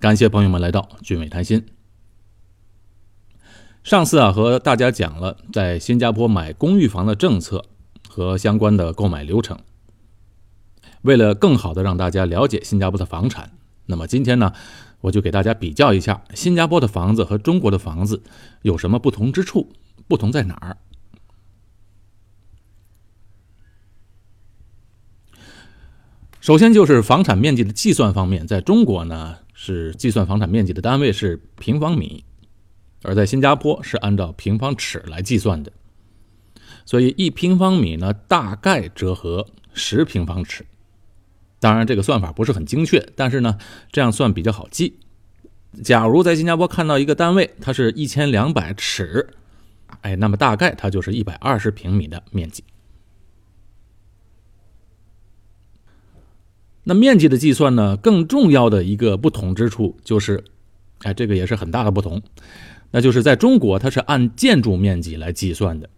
感谢朋友们来到俊伟谈心。上次啊，和大家讲了在新加坡买公寓房的政策和相关的购买流程。为了更好的让大家了解新加坡的房产，那么今天呢，我就给大家比较一下新加坡的房子和中国的房子有什么不同之处，不同在哪儿。首先就是房产面积的计算方面，在中国呢是计算房产面积的单位是平方米，而在新加坡是按照平方尺来计算的，所以一平方米呢大概折合十平方尺。当然，这个算法不是很精确，但是呢这样算比较好记。假如在新加坡看到一个单位，它是一千两百尺，哎，那么大概它就是一百二十平米的面积。那面积的计算呢？更重要的一个不同之处就是，哎，这个也是很大的不同。那就是在中国，它是按建筑面积来计算的，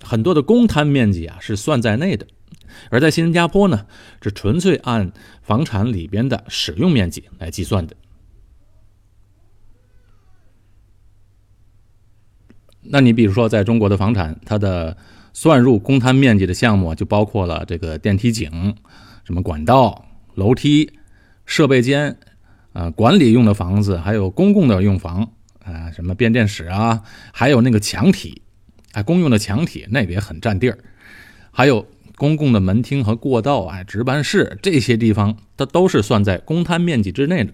很多的公摊面积啊是算在内的；而在新加坡呢，是纯粹按房产里边的使用面积来计算的。那你比如说，在中国的房产，它的算入公摊面积的项目就包括了这个电梯井。什么管道、楼梯、设备间，啊，管理用的房子，还有公共的用房，啊，什么变电室啊，还有那个墙体，哎，公用的墙体那个也很占地儿，还有公共的门厅和过道，哎，值班室这些地方，它都是算在公摊面积之内的。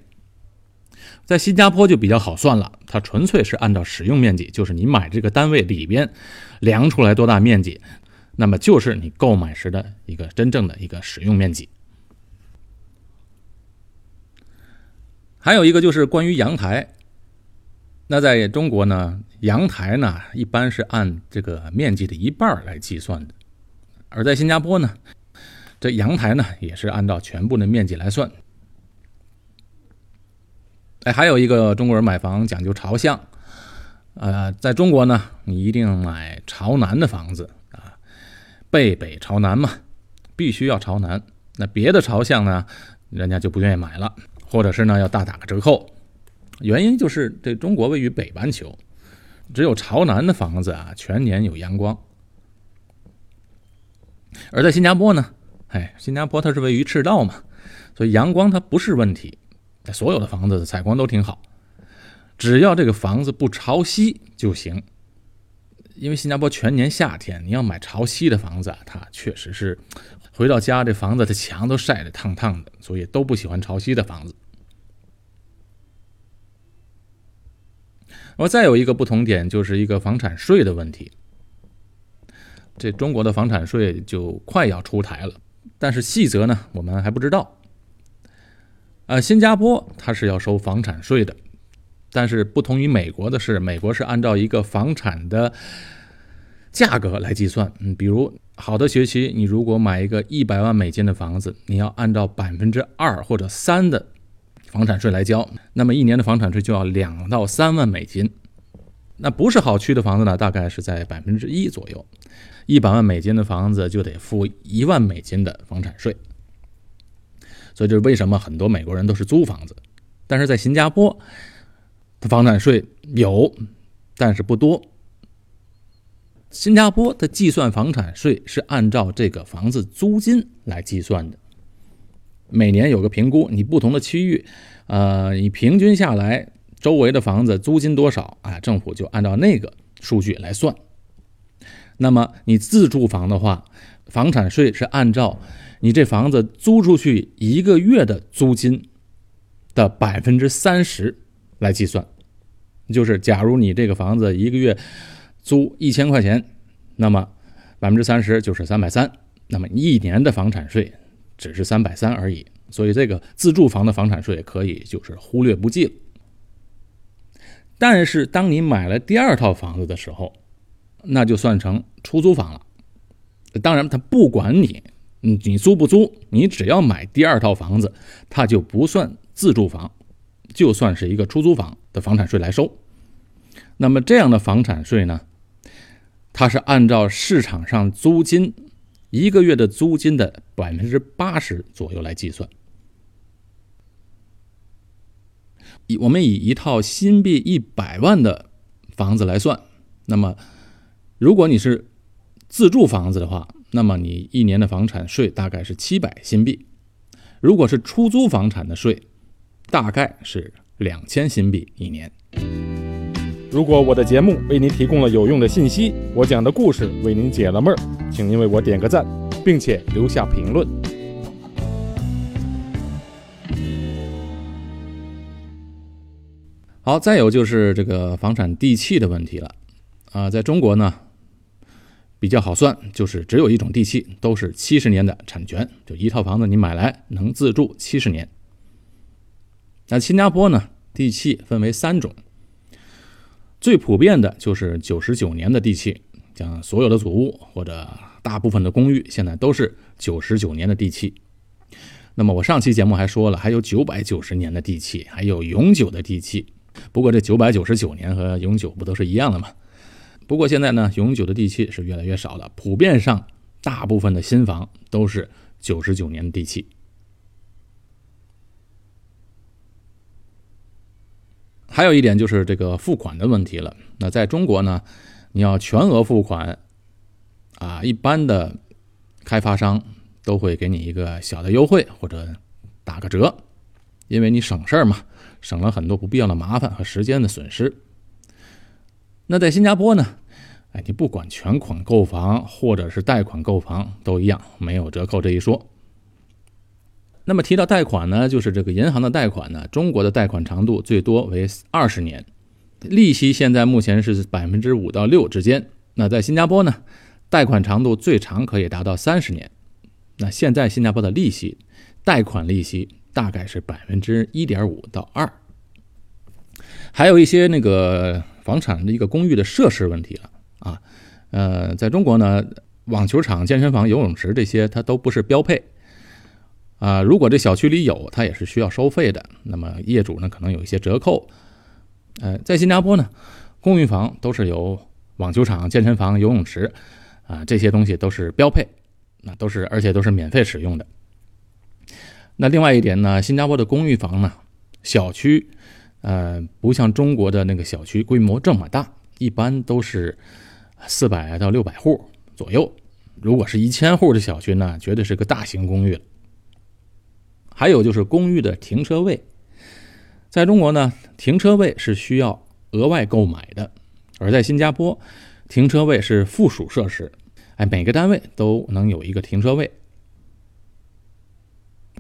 在新加坡就比较好算了，它纯粹是按照使用面积，就是你买这个单位里边量出来多大面积。那么就是你购买时的一个真正的一个使用面积。还有一个就是关于阳台。那在中国呢，阳台呢一般是按这个面积的一半来计算的，而在新加坡呢，这阳台呢也是按照全部的面积来算。哎，还有一个中国人买房讲究朝向，呃，在中国呢，你一定买朝南的房子。背北朝南嘛，必须要朝南。那别的朝向呢，人家就不愿意买了，或者是呢要大打个折扣。原因就是这中国位于北半球，只有朝南的房子啊，全年有阳光。而在新加坡呢，哎，新加坡它是位于赤道嘛，所以阳光它不是问题。所有的房子的采光都挺好，只要这个房子不朝西就行。因为新加坡全年夏天，你要买朝西的房子，它确实是回到家这房子的墙都晒得烫烫的，所以都不喜欢朝西的房子。我再有一个不同点，就是一个房产税的问题。这中国的房产税就快要出台了，但是细则呢，我们还不知道。呃，新加坡它是要收房产税的。但是不同于美国的是，美国是按照一个房产的价格来计算。嗯，比如好的学区，你如果买一个一百万美金的房子，你要按照百分之二或者三的房产税来交，那么一年的房产税就要两到三万美金。那不是好区的房子呢，大概是在百分之一左右。一百万美金的房子就得付一万美金的房产税。所以这是为什么很多美国人都是租房子，但是在新加坡。房产税有，但是不多。新加坡的计算房产税是按照这个房子租金来计算的，每年有个评估，你不同的区域，呃，你平均下来周围的房子租金多少啊？政府就按照那个数据来算。那么你自住房的话，房产税是按照你这房子租出去一个月的租金的百分之三十来计算。就是，假如你这个房子一个月租一千块钱，那么百分之三十就是三百三，那么一年的房产税只是三百三而已。所以这个自住房的房产税可以就是忽略不计了。但是当你买了第二套房子的时候，那就算成出租房了。当然，他不管你，你租不租，你只要买第二套房子，它就不算自住房。就算是一个出租房的房产税来收，那么这样的房产税呢，它是按照市场上租金一个月的租金的百分之八十左右来计算。以我们以一套新币一百万的房子来算，那么如果你是自住房子的话，那么你一年的房产税大概是七百新币；如果是出租房产的税，大概是两千新币一年。如果我的节目为您提供了有用的信息，我讲的故事为您解了闷儿，请您为我点个赞，并且留下评论。好，再有就是这个房产地契的问题了啊，在中国呢比较好算，就是只有一种地契，都是七十年的产权，就一套房子你买来能自住七十年。那新加坡呢，地契分为三种，最普遍的就是九十九年的地契，像所有的祖屋或者大部分的公寓，现在都是九十九年的地契。那么我上期节目还说了，还有九百九十年的地契，还有永久的地契。不过这九百九十九年和永久不都是一样的吗？不过现在呢，永久的地契是越来越少了，普遍上大部分的新房都是九十九年的地契。还有一点就是这个付款的问题了。那在中国呢，你要全额付款，啊，一般的开发商都会给你一个小的优惠或者打个折，因为你省事儿嘛。省了很多不必要的麻烦和时间的损失。那在新加坡呢？哎，你不管全款购房或者是贷款购房都一样，没有折扣这一说。那么提到贷款呢，就是这个银行的贷款呢，中国的贷款长度最多为二十年，利息现在目前是百分之五到六之间。那在新加坡呢，贷款长度最长可以达到三十年。那现在新加坡的利息，贷款利息。大概是百分之一点五到二，还有一些那个房产的一个公寓的设施问题了啊，呃，在中国呢，网球场、健身房、游泳池这些它都不是标配啊。如果这小区里有，它也是需要收费的。那么业主呢可能有一些折扣。呃，在新加坡呢，公寓房都是有网球场、健身房、游泳池啊，这些东西都是标配，那都是而且都是免费使用的。那另外一点呢，新加坡的公寓房呢，小区，呃，不像中国的那个小区规模这么大，一般都是四百到六百户左右。如果是一千户的小区呢，绝对是个大型公寓了。还有就是公寓的停车位，在中国呢，停车位是需要额外购买的，而在新加坡，停车位是附属设施，哎，每个单位都能有一个停车位。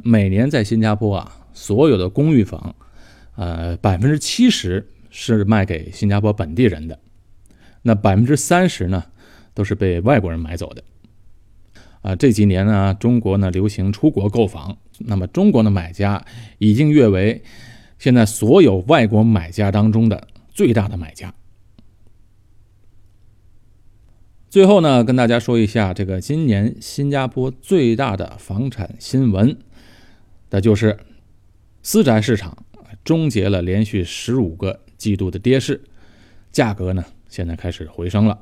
每年在新加坡啊，所有的公寓房，呃，百分之七十是卖给新加坡本地人的，那百分之三十呢，都是被外国人买走的。啊，这几年呢，中国呢流行出国购房，那么中国的买家已经跃为现在所有外国买家当中的最大的买家。最后呢，跟大家说一下这个今年新加坡最大的房产新闻。那就是私宅市场终结了连续十五个季度的跌势，价格呢现在开始回升了。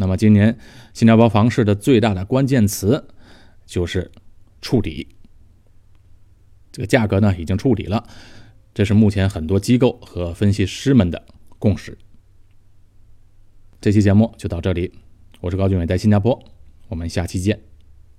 那么今年新加坡房市的最大的关键词就是触底，这个价格呢已经触底了，这是目前很多机构和分析师们的共识。这期节目就到这里，我是高俊伟，在新加坡，我们下期见。